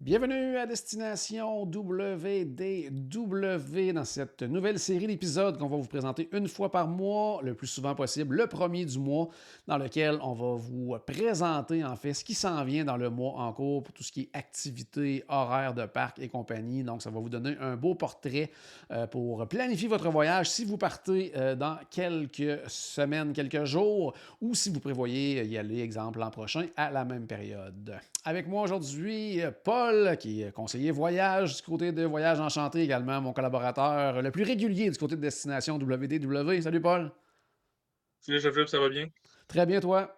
Bienvenue à Destination WDW dans cette nouvelle série d'épisodes qu'on va vous présenter une fois par mois, le plus souvent possible, le premier du mois, dans lequel on va vous présenter en fait ce qui s'en vient dans le mois en cours pour tout ce qui est activités, horaires de parc et compagnie. Donc, ça va vous donner un beau portrait euh, pour planifier votre voyage si vous partez euh, dans quelques semaines, quelques jours, ou si vous prévoyez y aller, exemple, l'an prochain à la même période. Avec moi aujourd'hui, Paul qui est conseiller voyage du côté de Voyage Enchanté également, mon collaborateur le plus régulier du côté de Destination WDW. Salut Paul. Salut Jean-Philippe, ça va bien? Très bien, toi?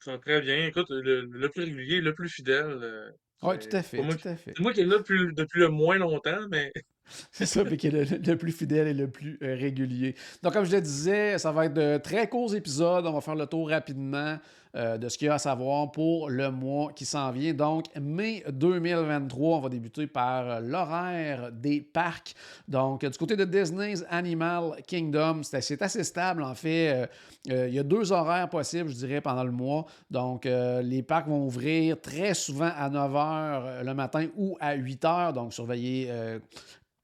Ça va très bien. Écoute, le, plus régulier, le plus fidèle. euh, Oui, tout à fait, pas moi, tout à fait. c'est moi qui est là depuis, depuis le moins longtemps, mais C'est ça, puis qui est le, le plus fidèle et le plus euh, régulier. Donc, comme je le disais, ça va être de très courts épisodes. On va faire le tour rapidement euh, de ce qu'il y a à savoir pour le mois qui s'en vient. Donc, mai 2023, on va débuter par euh, l'horaire des parcs. Donc, du côté de Disney's Animal Kingdom, c'est assez, stable, en fait. Euh, il y a deux horaires possibles, je dirais, pendant le mois. Donc, les parcs vont ouvrir très souvent à 9 h le matin ou à 8 h. Donc, surveillez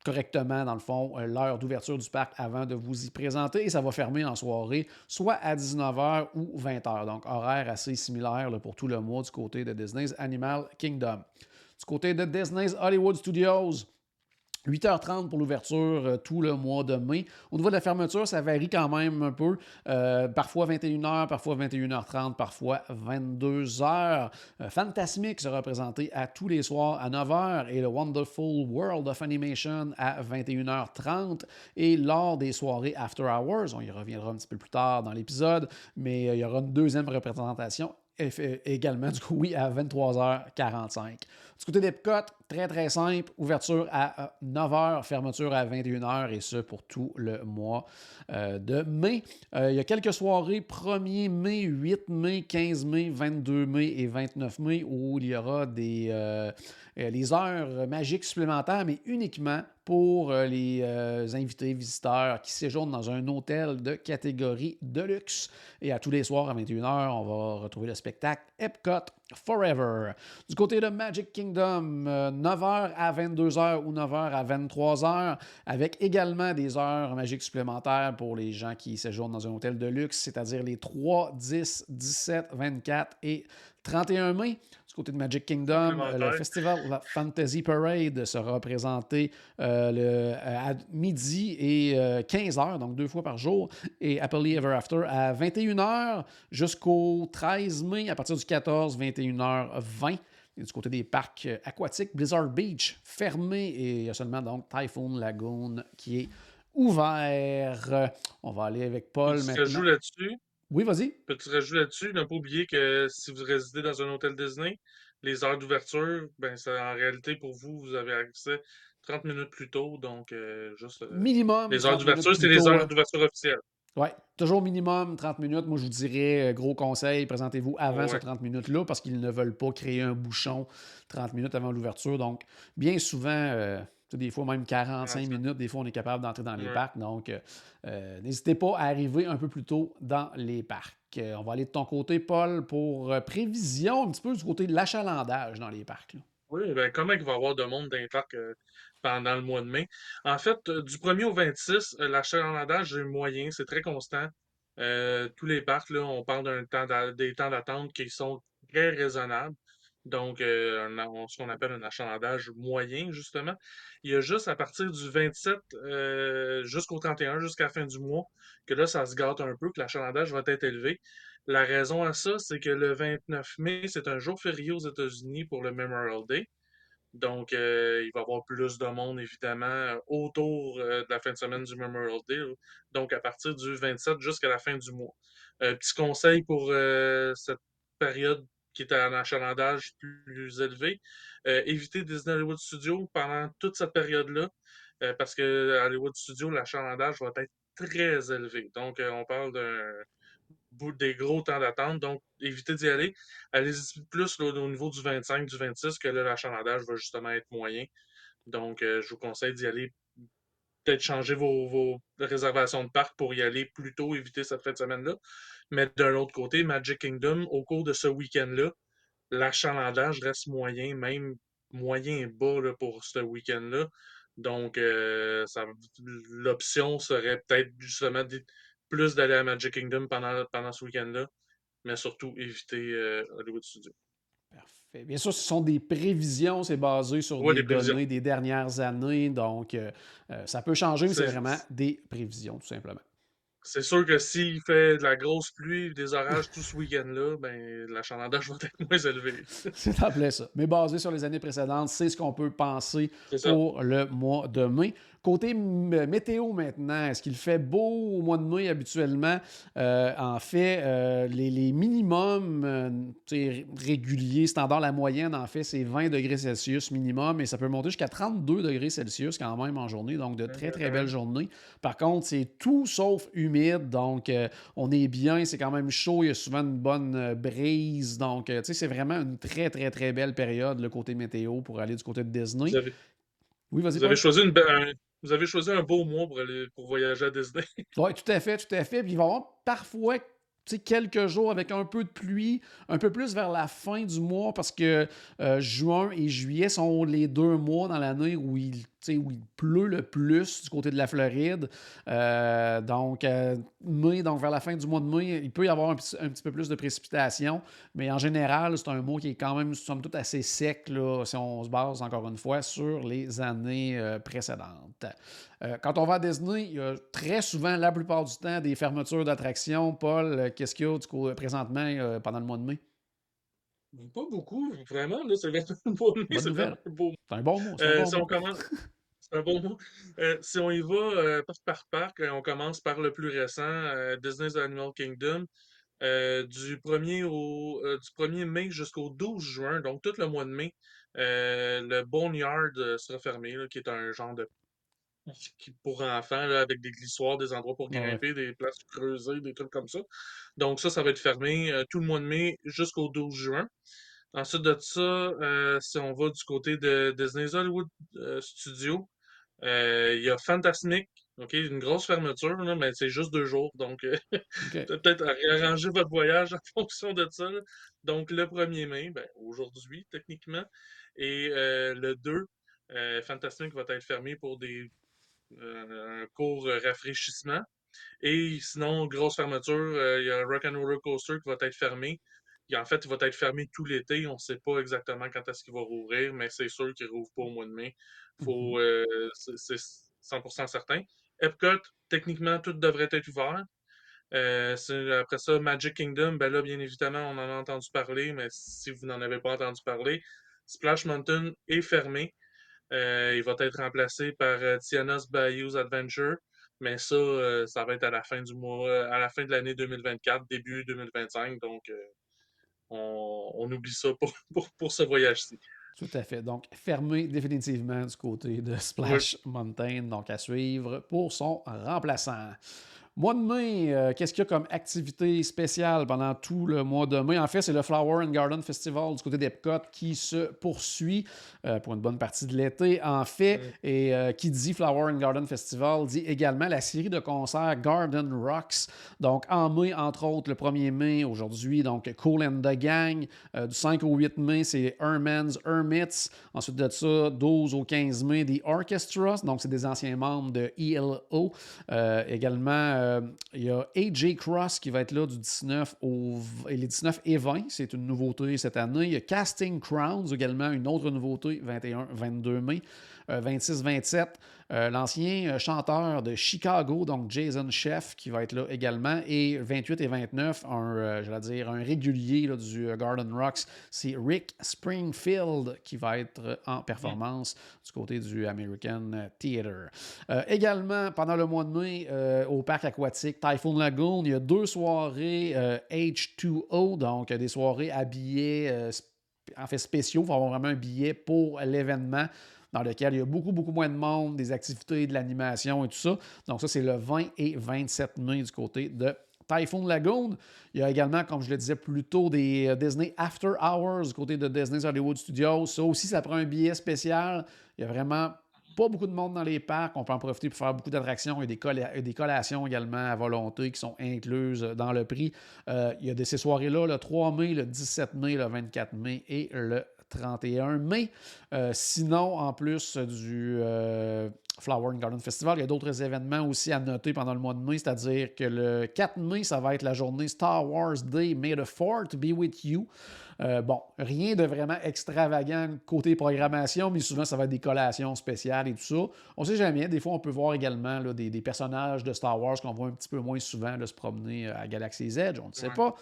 correctement, dans le fond, euh, l'heure d'ouverture du parc avant de vous y présenter. Et ça va fermer en soirée, soit à 19h ou 20h. Donc, horaire assez similaire pour tout le mois du côté de Disney's Animal Kingdom. Du côté de Disney's Hollywood Studios, 8h30 pour l'ouverture euh, tout le mois de mai. Au niveau de la fermeture, ça varie quand même un peu. Euh, parfois 21h, parfois 21h30, parfois 22h. Euh, Fantasmic sera présenté à tous les soirs à 9h et le Wonderful World of Animation à 21h30. Et lors des soirées After Hours, on y reviendra un petit peu plus tard dans l'épisode, mais euh, il y aura une deuxième représentation également, du coup, oui, à 23h45. Du côté d'Epcot, très très simple, ouverture à 9h, fermeture à 21h et ce pour tout le mois euh, de mai. Euh, il y a quelques soirées 1er mai, 8 mai, 15 mai, 22 mai et 29 mai où il y aura des, euh, euh, les heures magiques supplémentaires, mais uniquement pour euh, les euh, invités visiteurs qui séjournent dans un hôtel de catégorie de luxe. Et à tous les soirs à 21h, on va retrouver le spectacle Epcot Forever. Du côté de Magic Kingdom, euh, 9h à 22h ou 9h à 23h, avec également des heures magiques supplémentaires pour les gens qui séjournent dans un hôtel de luxe, c'est-à-dire les 3, 10, 17, 24 et 31 mai. Du côté de Magic Kingdom, euh, le festival la Fantasy Parade sera présenté euh, le- à midi et 15h, donc deux fois par jour, et Happily Ever After à 21h jusqu'au 13 mai, à partir du 14, 21h20. Et du côté des parcs euh, aquatiques, Blizzard Beach fermé et il y a seulement donc Typhoon Lagoon qui est ouvert. Euh, On va aller avec Paul maintenant. rajout là-dessus? Oui, vas-y. Petit rajout là-dessus. Ne pas oublier que si vous résidez dans un hôtel Disney, les heures d'ouverture, ben, en réalité pour vous, vous avez accès 30 minutes plus tôt. Donc, euh, juste. euh, Minimum. les heures 30 minutes d'ouverture, c'est les heures hein. d'ouverture officielles. Oui, toujours minimum 30 minutes. Moi, je vous dirais, euh, gros conseil, présentez-vous avant Ouais. ces 30 minutes-là parce qu'ils ne veulent pas créer un bouchon 30 minutes avant l'ouverture. Donc, bien souvent, euh, des fois même 45 45. minutes, des fois, on est capable d'entrer dans les parcs. Donc, euh, euh, n'hésitez pas à arriver un peu plus tôt dans les parcs. Euh, on va aller de ton côté, Paul, pour prévision un petit peu du côté de l'achalandage dans les parcs. là. Oui, ben, comment il va y avoir de monde dans les parcs euh, pendant le mois de mai? En fait, du 1er au 26, euh, l'achalandage est moyen, c'est très constant. Euh, tous les parcs, là, on parle d'un temps des temps d'attente qui sont très raisonnables. Donc, euh, ce qu'on appelle un achalandage moyen, justement. Il y a juste à partir du 27 euh, jusqu'au 31, jusqu'à la fin du mois, que là, ça se gâte un peu, que l'achalandage va être élevé. La raison à ça, c'est que le 29 mai, c'est un jour férié aux États-Unis pour le Memorial Day. Donc, euh, il va y avoir plus de monde, évidemment, autour de la fin de semaine du Memorial Day. Donc, à partir du 27 jusqu'à la fin du mois. Petit conseil pour cette période qui est un achalandage plus, élevé. éviter Disney Hollywood Studios pendant toute cette période-là, parce que Hollywood Studios, l'achalandage va être très élevé. Donc, on parle d'un bout des gros temps d'attente. Donc, évitez d'y aller. Allez-y plus au niveau du 25, du 26, que là, l'achalandage va justement être moyen. Donc, je vous conseille d'y aller peut-être changer vos, réservations de parc pour y aller plus tôt, éviter cette fin de semaine-là. Mais d'un autre côté, Magic Kingdom, au cours de ce week-end-là, l'achalandage reste moyen, même moyen bas pour ce week-end-là. Donc, euh, l'option serait peut-être justement plus d'aller à Magic Kingdom pendant, pendant ce week-end-là, mais surtout éviter euh, Hollywood Studios. Bien sûr, ce sont des prévisions, c'est basé sur des, données des dernières années, donc euh, euh, ça peut changer, mais c'est vraiment des prévisions, tout simplement. C'est sûr que s'il fait de la grosse pluie, des orages tout ce week-end-là, ben, l'achalandage va être moins élevé. c'est en ça. Mais basé sur les années précédentes, c'est ce qu'on peut penser pour le mois de mai. Côté météo maintenant, est-ce qu'il fait beau au mois de mai habituellement? Euh, en fait, euh, les, minimums euh, réguliers, standard, la moyenne, en fait, c'est 20 degrés Celsius minimum et ça peut monter jusqu'à 32 degrés Celsius quand même en journée, donc de très, très belles journées. Par contre, c'est tout sauf humide, donc on est bien, c'est quand même chaud, il y a souvent une bonne brise, donc tu sais, c'est vraiment une très, très, très belle période, le côté météo, pour aller du côté de Disney. Oui, vas-y. Vous avez choisi une, vous avez choisi un beau mois pour, aller, pour voyager à Disney. oui, tout à fait, tout à fait. Puis il va parfois quelques jours avec un peu de pluie, un peu plus vers la fin du mois parce que euh, juin et juillet sont les deux mois dans l'année où il où il pleut le plus du côté de la Floride. Euh, donc, euh, mai, donc vers la fin du mois de mai, il peut y avoir un, petit peu plus de précipitations, mais en général, c'est un mois qui est quand même, somme toute, assez sec, là, si on se base encore une fois sur les années précédentes. quand on va à Disney, il y a très souvent, la plupart du temps, des fermetures d'attractions. Paul, qu'est-ce qu'il y a du coup, présentement pendant le mois de mai? Pas beaucoup, vraiment. Là, c'est un beau mot. C'est un bon mot. Euh, si on commence... C'est un bon mot. Euh, si on y va euh, par parc, on commence par le plus récent, Disney's Animal Kingdom. du 1er au du 1er mai jusqu'au 12 juin, donc tout le mois de mai, le Boneyard sera fermé, qui est un genre de pour enfants, là, avec des glissoires, des endroits pour grimper, des places creusées, des trucs comme ça. Donc ça, ça va être fermé euh, tout le mois de mai jusqu'au 12 juin. Ensuite de ça, euh, si on va du côté de Disney's Hollywood euh, Studio, il y a Fantasmic, OK, une grosse fermeture, mais c'est juste deux jours. Donc, peut-être réarranger votre voyage en fonction de ça. Donc, le 1er mai, ben, aujourd'hui, techniquement, et le 2, Fantasmic va être fermé pour des un court rafraîchissement. Et sinon, grosse fermeture, euh, il y a Rock and Roller Coaster qui va être fermé. en fait, il va être fermé tout l'été. On ne sait pas exactement quand est-ce qu'il va rouvrir, mais c'est sûr qu'il ne rouvre pas au mois de mai. Faut, mhm. euh, c'est 100% certain. Epcot, techniquement, tout devrait être ouvert. Euh, après ça, Magic Kingdom, ben là, bien évidemment, on en a entendu parler, mais si vous n'en avez pas entendu parler, Splash Mountain est fermé. Euh, il va être remplacé par euh, Tiana's Bayou's Adventure. Mais ça, euh, ça va être à la fin du mois, à la fin de l'année 2024, début 2025. Donc, on, oublie ça pour, pour, ce voyage-ci. Tout à fait. Donc, fermé définitivement du côté de Splash Mountain, donc à suivre pour son remplaçant. Mois de mai, euh, qu'est-ce qu'il y a comme activité spéciale pendant tout le mois de mai? En fait, c'est le Flower and Garden Festival du côté d'Epcot qui se poursuit euh, pour une bonne partie de l'été, en fait. Et euh, qui dit Flower and Garden Festival dit également la série de concerts Garden Rocks. Donc, en mai, entre autres, le 1er mai, aujourd'hui, donc Cool and the Gang. du 5 au 8 mai, c'est Herman's Hermits. Ensuite de ça, 12 au 15 mai, The Orchestra. Donc, c'est des anciens membres de ELO. également, euh, il y a AJ Cross qui va être là du 19 au les 19 et 20. C'est une nouveauté cette année. Il y a Casting Crowns également, une autre nouveauté, 21-22 mai. 26-27, l'ancien chanteur de Chicago, donc Jason Chef, qui va être là également. Et 28 et 29, un, je dire, un régulier du Garden Rocks, c'est Rick Springfield qui va être en performance du côté du American Theater. également, pendant le mois de mai, au parc aquatique Typhoon Lagoon, il y a deux soirées H2O, donc des soirées à billets en fait spéciaux. Il faut avoir vraiment un billet pour l'événement dans lequel il y a beaucoup, beaucoup moins de monde, des activités, de l'animation et tout ça. Donc, ça, c'est le 20 et 27 mai du côté de Typhoon Lagoon. Il y a également, comme je le disais plus tôt, des euh, Disney After Hours du côté de Disney's Hollywood Studios. Ça aussi, ça prend un billet spécial. Il y a vraiment pas beaucoup de monde dans les parcs. On peut en profiter pour faire beaucoup d'attractions. Il des, collations également à volonté qui sont incluses dans le prix. euh, il y a de ces soirées-là le 3 mai, le 17 mai, le 24 mai et le 31 mai. Euh, sinon, en plus du euh, Flower and Garden Festival, il y a d'autres événements aussi à noter pendant le mois de mai, c'est-à-dire que le 4 mai, ça va être la journée Star Wars Day May the 4 be with you. Euh, bon, rien de vraiment extravagant côté programmation, mais souvent ça va être des collations spéciales et tout ça. On sait jamais. Des fois, on peut voir également là, des, des, personnages de Star Wars qu'on voit un petit peu moins souvent là, se promener à Galaxy's Edge. On ne sait pas.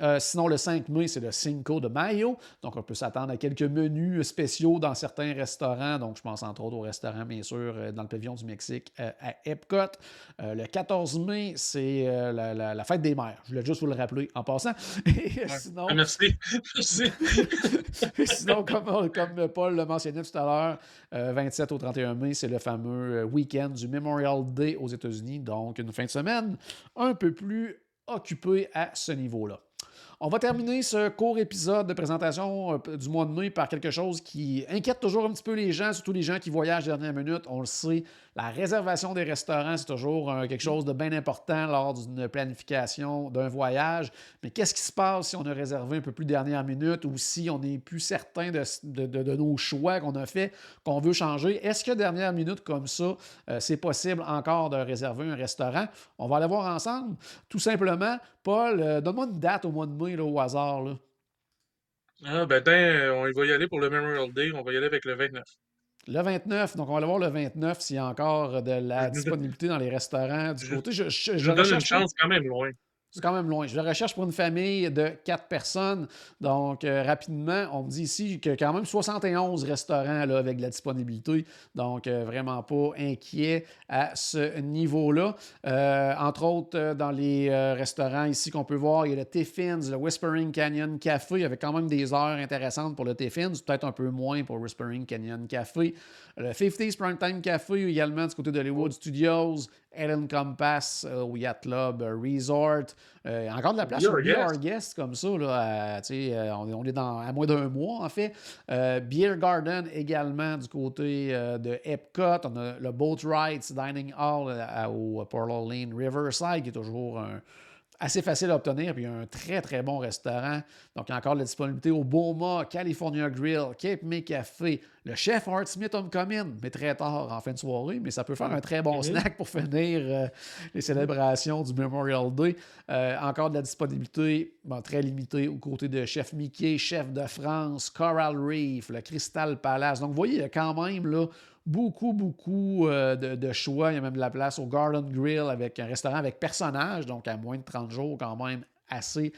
Euh, sinon, le 5 mai, c'est le Cinco de Mayo. Donc, on peut s'attendre à quelques menus spéciaux dans certains restaurants. Donc, je pense entre autres au restaurant, bien sûr, dans le pavillon du Mexique euh, à Epcot. Euh, le 14 mai, c'est euh, la, la, la, fête des mères. Je voulais juste vous le rappeler en passant. Et ouais. sinon, Merci. sinon, comme, comme, Paul l'a mentionné tout à l'heure, 27 au 31 mai, c'est le fameux week-end du Memorial Day aux États-Unis. Donc, une fin de semaine un peu plus occupée à ce niveau-là. On va terminer ce court épisode de présentation euh, du mois de mai par quelque chose qui inquiète toujours un petit peu les gens, surtout les gens qui voyagent dernière minute. On le sait, la réservation des restaurants, c'est toujours euh, quelque chose de bien important lors d'une planification d'un voyage. Mais qu'est-ce qui se passe si on a réservé un peu plus dernière minute ou si on n'est plus certain de, nos choix qu'on a fait, qu'on veut changer? Est-ce que dernière minute comme ça, euh, c'est possible encore de réserver un restaurant? On va aller voir ensemble. Tout simplement, Paul, euh, donne-moi une date au mois de mai au hasard. Là. Ah, ben, on va y aller pour le Memorial Day. On va y aller avec le 29. Le 29, donc on va aller voir le 29 s'il y a encore de la disponibilité dans les restaurants du côté. Je, je, je, je donne une chance quand même loin. C'est quand même loin. Je le recherche pour une famille de quatre personnes. Donc, euh, rapidement, on me dit ici que quand même 71 restaurants avec de la disponibilité. Donc, euh, vraiment pas inquiet à ce niveau-là. Euh, entre autres, dans les restaurants ici qu'on peut voir, il y a le Tiffins, le Whispering Canyon Café, avec quand même des heures intéressantes pour le Tiffins, peut-être un peu moins pour Whispering Canyon Café. Le 50s Primetime Café également du côté de Hollywood Studios, Ellen Compass euh, au Yacht Club euh, Resort. Euh, encore de la place pour Beer Guest comme ça. Là, on, on, est dans, à moins d'un mois, en fait. Beer Garden également du côté de Epcot. On a le Boat Rides Dining Hall au Portal Lane Riverside, qui est toujours un, assez facile à obtenir. Puis il y a un très, très bon restaurant. Donc, il y a encore de la disponibilité au Boma, California Grill, Cape May Café, le chef Art Smith Homecoming, mais très tard en fin de soirée. Mais ça peut faire un très bon snack pour finir euh, les célébrations du Memorial Day. Euh, encore de la disponibilité bon, très limitée aux côtés de Chef Mickey, Chef de France, Coral Reef, le Crystal Palace. Donc, vous voyez, il y a quand même là, beaucoup, beaucoup euh, de, choix. Il y a même de la place au Garden Grill avec un restaurant avec personnage, donc à moins de 30 jours, quand même assez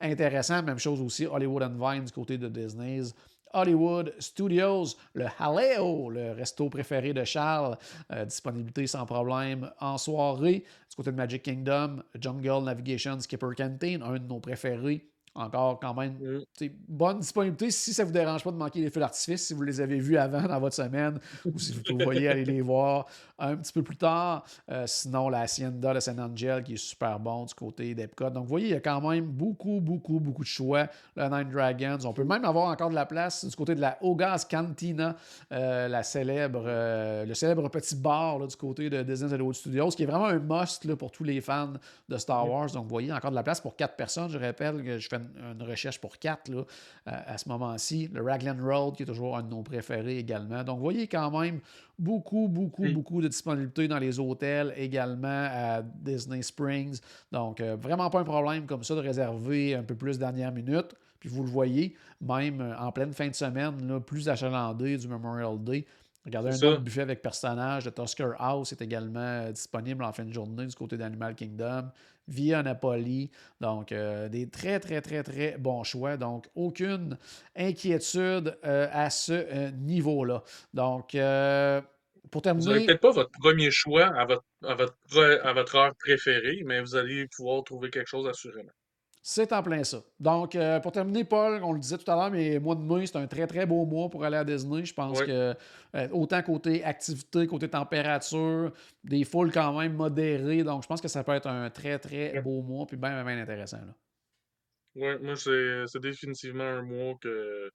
intéressant. Même chose aussi, Hollywood and Vine du côté de Disney's. Hollywood Studios, le Haleo, le resto préféré de Charles, euh, disponibilité sans problème en soirée. Du côté de Magic Kingdom, Jungle Navigation Skipper Canteen, un de nos préférés encore quand même mm. bonne disponibilité si ça ne vous dérange pas de manquer les feux d'artifice, si vous les avez vus avant dans votre semaine ou si vous voyez aller les voir un petit peu plus tard. Euh, sinon, la Hacienda de San Angel qui est super bon du côté d'Epcot. Donc, vous voyez, il y a quand même beaucoup, beaucoup, beaucoup de choix. Le Nine Dragons. On peut même avoir encore de la place du côté de la Ogas Cantina, euh, la célèbre, euh, le célèbre petit bar là, du côté de Disney Hollywood Studios, qui est vraiment un must là, pour tous les fans de Star Wars. Donc, vous voyez, encore de la place pour quatre personnes. Je rappelle que je fais une recherche pour quatre là, à, à, ce moment-ci. Le Raglan Road, qui est toujours un de nos préférés également. Donc, vous voyez quand même beaucoup, beaucoup, oui. beaucoup de disponibilité dans les hôtels également à Disney Springs. Donc, euh, vraiment pas un problème comme ça de réserver un peu plus dernière minute. Puis vous le voyez, même en pleine fin de semaine, là, plus achalandé du Memorial Day, Regardez un autre buffet avec personnage de Tusker House est également euh, disponible en fin de journée du côté d'Animal Kingdom via Napoli. Donc, euh, des très, très, très, très bons choix. Donc, aucune inquiétude euh, à ce niveau-là. Donc, euh, pour Vous n'avez terminer, peut-être pas votre premier choix à votre, à votre, à votre heure préférée, mais vous allez pouvoir trouver quelque chose assurément. C'est en plein ça. Donc, euh, pour terminer, Paul, on le disait tout à l'heure, mais mois de mai, c'est un très, très beau mois pour aller à Disney. Je pense Oui. que euh, autant côté activité, côté température, des foules quand même modérées. Donc, je pense que ça peut être un très, très beau mois, puis bien, bien intéressant. là. Ouais, moi, c'est c'est définitivement un mois que,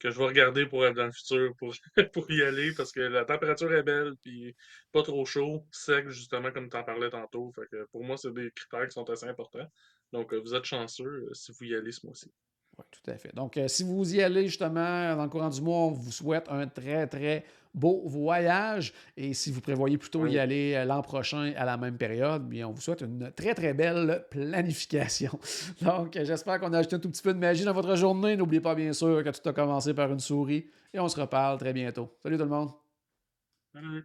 que je vais regarder pour être dans le futur, pour, pour y aller, parce que la température est belle, puis pas trop chaud, sec, justement, comme tu en parlais tantôt. Fait que pour moi, c'est des critères qui sont assez importants. Donc, euh, vous êtes chanceux euh, si vous y allez ce mois-ci. Oui, tout à fait. Donc, euh, si vous y allez justement dans le courant du mois, on vous souhaite un très, très beau voyage. Et si vous prévoyez plutôt y aller l'an prochain à la même période, bien, on vous souhaite une très, très belle planification. Donc, j'espère qu'on a ajouté un tout petit peu de magie dans votre journée. N'oubliez pas, bien sûr, que tout a commencé par une souris. Et on se reparle très bientôt. Salut tout le monde. Salut.